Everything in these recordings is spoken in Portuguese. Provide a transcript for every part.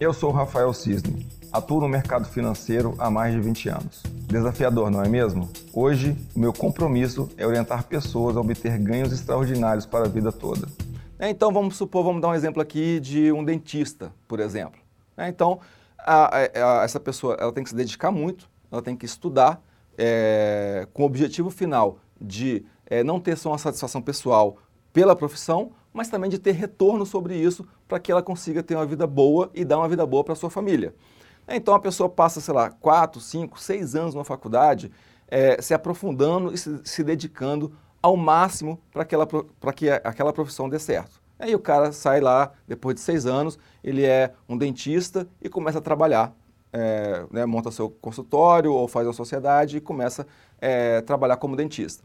Eu sou Rafael Cisne. Atuo no mercado financeiro há mais de 20 anos. Desafiador, não é mesmo? Hoje, o meu compromisso é orientar pessoas a obter ganhos extraordinários para a vida toda. É, então, vamos supor, vamos dar um exemplo aqui de um dentista, por exemplo. É, então, a, a, essa pessoa ela tem que se dedicar muito, ela tem que estudar é, com o objetivo final de é, não ter só uma satisfação pessoal pela profissão, mas também de ter retorno sobre isso para que ela consiga ter uma vida boa e dar uma vida boa para a sua família. Então a pessoa passa, sei lá, 4, 5, 6 anos na faculdade é, se aprofundando e se, se dedicando ao máximo para que aquela profissão dê certo. Aí o cara sai lá, depois de seis anos, ele é um dentista e começa a trabalhar. É, né, monta seu consultório ou faz uma sociedade e começa a é, trabalhar como dentista.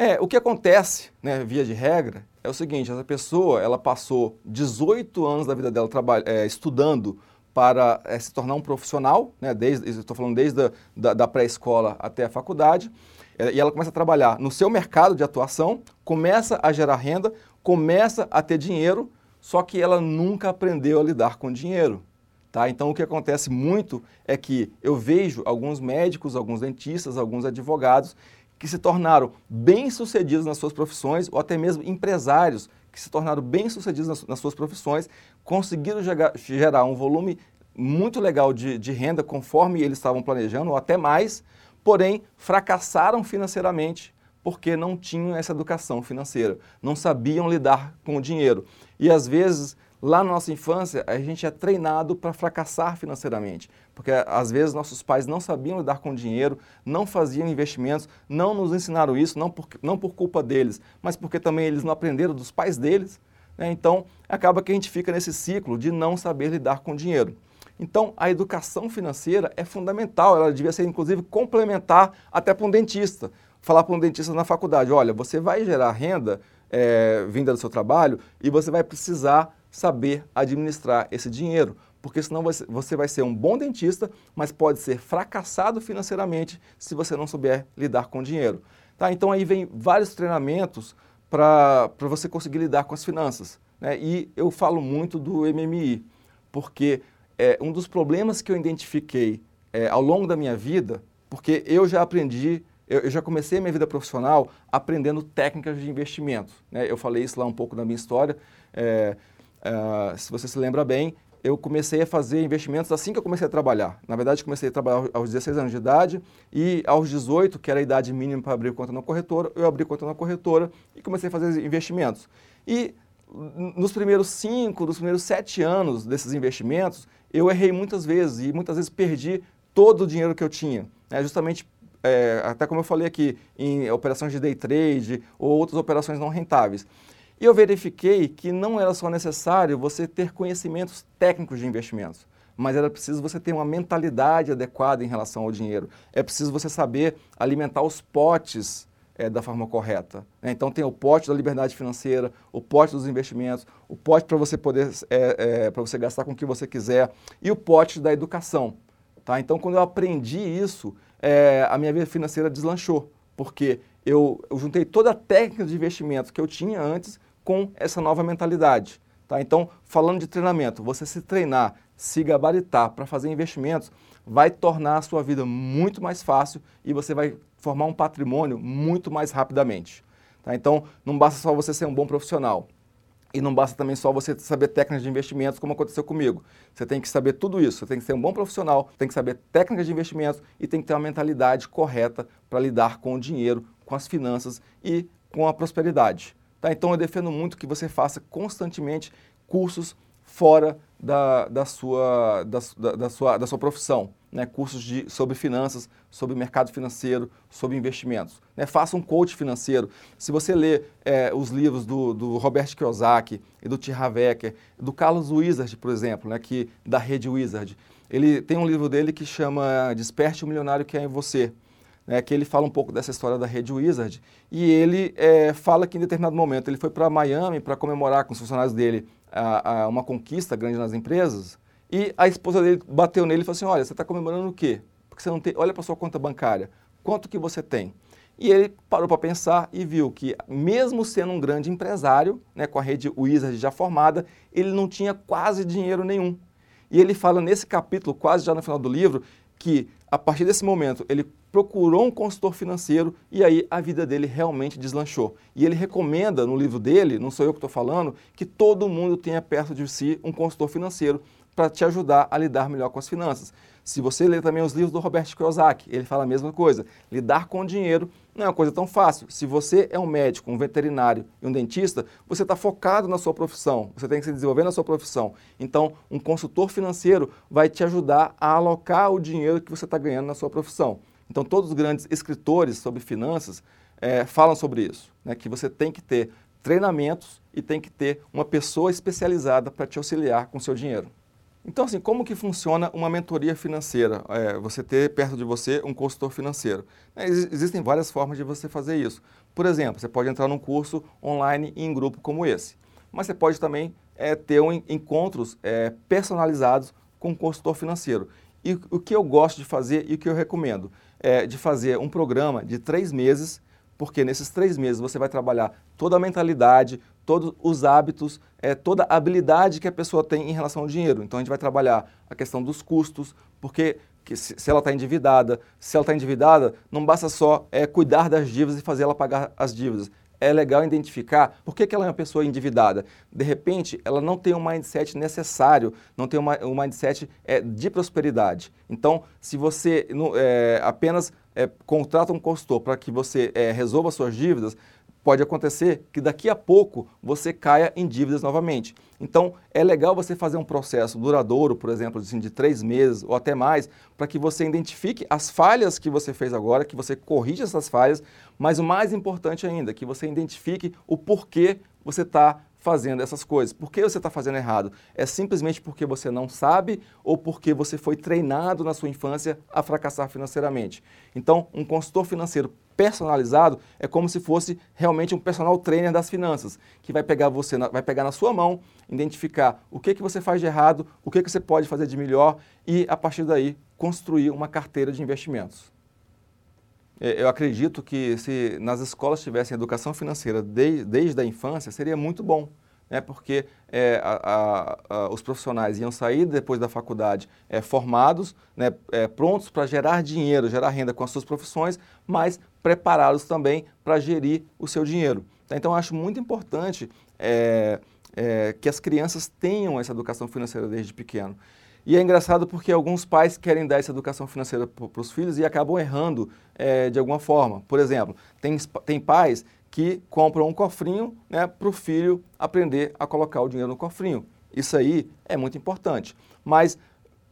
É, o que acontece, né, via de regra, é o seguinte, essa pessoa ela passou 18 anos da vida dela é, estudando para é, se tornar um profissional, né, desde, estou falando desde a, da, da pré-escola até a faculdade, é, e ela começa a trabalhar no seu mercado de atuação, começa a gerar renda, começa a ter dinheiro, só que ela nunca aprendeu a lidar com dinheiro. Tá? Então, o que acontece muito é que eu vejo alguns médicos, alguns dentistas, alguns advogados que se tornaram bem-sucedidos nas suas profissões, ou até mesmo empresários que se tornaram bem-sucedidos nas, nas, suas profissões, conseguiram gerar, gerar um volume muito legal de, de renda conforme eles estavam planejando, ou até mais, porém fracassaram financeiramente porque não tinham essa educação financeira, não sabiam lidar com o dinheiro. E às vezes, lá na nossa infância, a gente é treinado para fracassar financeiramente, porque às vezes nossos pais não sabiam lidar com dinheiro, não faziam investimentos, não nos ensinaram isso, não por, não por culpa deles, mas porque também eles não aprenderam dos pais deles. Né? Então, acaba que a gente fica nesse ciclo de não saber lidar com dinheiro. Então, a educação financeira é fundamental, ela devia ser, inclusive, complementar até para um dentista. Falar para um dentista na faculdade, olha, você vai gerar renda é, vinda do seu trabalho e você vai precisar saber administrar esse dinheiro, porque senão você vai ser um bom dentista, mas pode ser fracassado financeiramente se você não souber lidar com dinheiro. Tá? Então aí vem vários treinamentos para você conseguir lidar com as finanças. Né? E eu falo muito do MMI, porque é, um dos problemas que eu identifiquei é, ao longo da minha vida, porque eu já aprendi, eu, eu, já comecei minha vida profissional aprendendo técnicas de investimento. Né? Eu falei isso lá um pouco na minha história. É, é, se você se lembra bem, eu comecei a fazer investimentos assim que eu comecei a trabalhar. Na verdade, comecei a trabalhar aos 16 anos de idade e aos 18, que era a idade mínima para abrir conta na corretora, eu abri conta na corretora e comecei a fazer investimentos. E nos primeiros cinco, nos primeiros sete anos desses investimentos, eu errei muitas vezes e muitas vezes perdi todo o dinheiro que eu tinha. Né? Justamente, é, até como eu falei aqui, em operações de day trade ou outras operações não rentáveis. E eu verifiquei que não era só necessário você ter conhecimentos técnicos de investimentos, mas era preciso você ter uma mentalidade adequada em relação ao dinheiro. É preciso você saber alimentar os potes é, da forma correta. Né? Então tem o pote da liberdade financeira, o pote dos investimentos, o pote para você poder é, é, para você gastar com o que você quiser e o pote da educação. Tá? Então quando eu aprendi isso, a minha vida financeira deslanchou, porque eu, eu juntei toda a técnica de investimento que eu tinha antes com essa nova mentalidade. Tá? Então, falando de treinamento, você se treinar, se gabaritar para fazer investimentos, vai tornar a sua vida muito mais fácil e você vai formar um patrimônio muito mais rapidamente. Tá? Então, não basta só você ser um bom profissional. E não basta também só você saber técnicas de investimentos, como aconteceu comigo. Você tem que saber tudo isso. Você tem que ser um bom profissional, tem que saber técnicas de investimentos e tem que ter uma mentalidade correta para lidar com o dinheiro, com as finanças e com a prosperidade. Tá? Então, eu defendo muito que você faça constantemente cursos fora da, da, sua, da, da, sua, da sua profissão. Né? Cursos de, sobre finanças, sobre mercado financeiro, sobre investimentos. Né? Faça um coach financeiro. Se você ler é, os livros do, do Robert Kiyosaki e do T. Havecker, do Carlos Wizard, por exemplo, né? que, da rede Wizard, ele tem um livro dele que chama Desperte o Milionário que é em Você. Né, que ele fala um pouco dessa história da rede Wizard, e ele é, fala que em determinado momento ele foi para Miami para comemorar com os funcionários dele a, a uma conquista grande nas empresas, e a esposa dele bateu nele e falou assim, olha, você está comemorando o quê? Porque você não tem, olha para sua conta bancária, quanto que você tem? E ele parou para pensar e viu que, mesmo sendo um grande empresário, né, com a rede Wizard já formada, ele não tinha quase dinheiro nenhum. E ele fala nesse capítulo, quase já no final do livro, que a partir desse momento ele procurou um consultor financeiro e aí a vida dele realmente deslanchou. E ele recomenda no livro dele, não sou eu que estou falando, que todo mundo tenha perto de si um consultor financeiro para te ajudar a lidar melhor com as finanças. Se você ler também os livros do Robert Kiyosaki, ele fala a mesma coisa. Lidar com dinheiro não é uma coisa tão fácil. Se você é um médico, um veterinário e um dentista, você está focado na sua profissão, você tem que se desenvolver na sua profissão. Então, um consultor financeiro vai te ajudar a alocar o dinheiro que você está ganhando na sua profissão. Então, todos os grandes escritores sobre finanças é, falam sobre isso, né, que você tem que ter treinamentos e tem que ter uma pessoa especializada para te auxiliar com seu dinheiro. Então, assim, como que funciona uma mentoria financeira? É, você ter perto de você um consultor financeiro. É, existem várias formas de você fazer isso. Por exemplo, você pode entrar num curso online em grupo como esse. Mas você pode também é, ter um, encontros é, personalizados com um consultor financeiro. E o que eu gosto de fazer e o que eu recomendo é de fazer um programa de três meses, porque nesses três meses você vai trabalhar toda a mentalidade, todos os hábitos, é, toda a habilidade que a pessoa tem em relação ao dinheiro. Então a gente vai trabalhar a questão dos custos, porque se, se, ela está endividada, se ela está endividada, não basta só é, cuidar das dívidas e fazer ela pagar as dívidas. É legal identificar por que, que ela é uma pessoa endividada. De repente, ela não tem um mindset necessário, não tem uma, um mindset é, de prosperidade. Então, se você é, apenas é, contrata um consultor para que você é, resolva suas dívidas, pode acontecer que daqui a pouco você caia em dívidas novamente. Então, é legal você fazer um processo duradouro, por exemplo, assim, de três meses ou até mais, para que você identifique as falhas que você fez agora, que você corrija essas falhas, mas o mais importante ainda, que você identifique o porquê você está fazendo essas coisas. Por que você está fazendo errado? É simplesmente porque você não sabe ou porque você foi treinado na sua infância a fracassar financeiramente. Então, um consultor financeiro personalizado é como se fosse realmente um personal trainer das finanças, que vai pegar você, na, vai pegar na sua mão, identificar o que, que você faz de errado, o que, que você pode fazer de melhor e, a partir daí, construir uma carteira de investimentos. É, eu acredito que se nas escolas tivessem educação financeira desde, desde a infância, seria muito bom né, porque é, a, a, os profissionais iam sair depois da faculdade é, formados, né, é, prontos para gerar dinheiro, gerar renda com as suas profissões, mas preparados também para gerir o seu dinheiro. Tá? Então, acho muito importante é, é, que as crianças tenham essa educação financeira desde pequeno. E é engraçado porque alguns pais querem dar essa educação financeira para os filhos e acabam errando é, de alguma forma. Por exemplo, tem, tem pais que compram um cofrinho né, para o filho aprender a colocar o dinheiro no cofrinho. Isso aí é muito importante. Mas,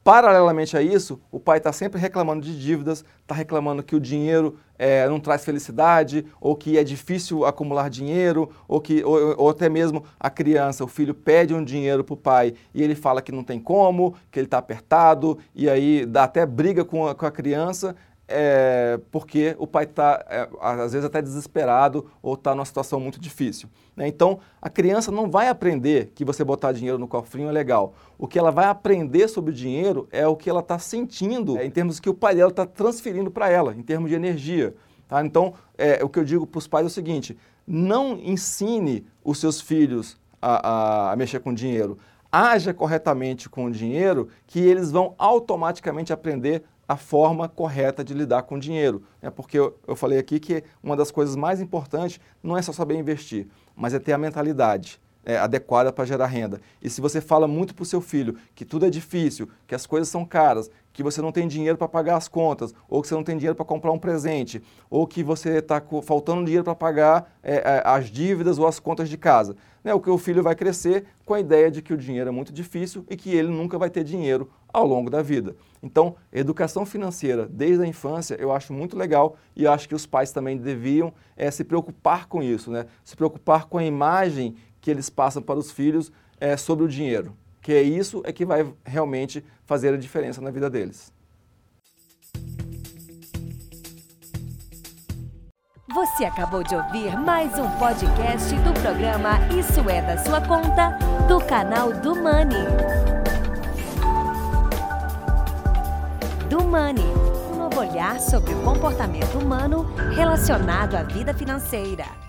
paralelamente a isso, o pai está sempre reclamando de dívidas, está reclamando que o dinheiro é, não traz felicidade, ou que é difícil acumular dinheiro, ou que ou, ou até mesmo a criança, o filho pede um dinheiro para o pai e ele fala que não tem como, que ele está apertado, e aí dá até briga com a, com a criança, é, porque o pai está, é, às vezes, até desesperado ou está numa situação muito difícil. Né? Então, a criança não vai aprender que você botar dinheiro no cofrinho é legal. O que ela vai aprender sobre o dinheiro é o que ela está sentindo, é, em termos que o pai dela está transferindo para ela, em termos de energia. Tá? Então, é, o que eu digo para os pais é o seguinte: não ensine os seus filhos a, a, a mexer com dinheiro. Haja corretamente com o dinheiro, que eles vão automaticamente aprender a forma correta de lidar com o dinheiro. Né? Porque eu, eu falei aqui que uma das coisas mais importantes não é só saber investir, mas é ter a mentalidade é, adequada para gerar renda. E se você fala muito para o seu filho que tudo é difícil, que as coisas são caras, que você não tem dinheiro para pagar as contas, ou que você não tem dinheiro para comprar um presente, ou que você está faltando dinheiro para pagar é, é, as dívidas ou as contas de casa. Né? O que o filho vai crescer com a ideia de que o dinheiro é muito difícil e que ele nunca vai ter dinheiro ao longo da vida. Então, educação financeira desde a infância eu acho muito legal e acho que os pais também deviam é, se preocupar com isso, né? se preocupar com a imagem que eles passam para os filhos é, sobre o dinheiro, que é isso é que vai realmente fazer a diferença na vida deles. Você acabou de ouvir mais um podcast do programa Isso é da sua conta do canal do Money. Money, um novo olhar sobre o comportamento humano relacionado à vida financeira.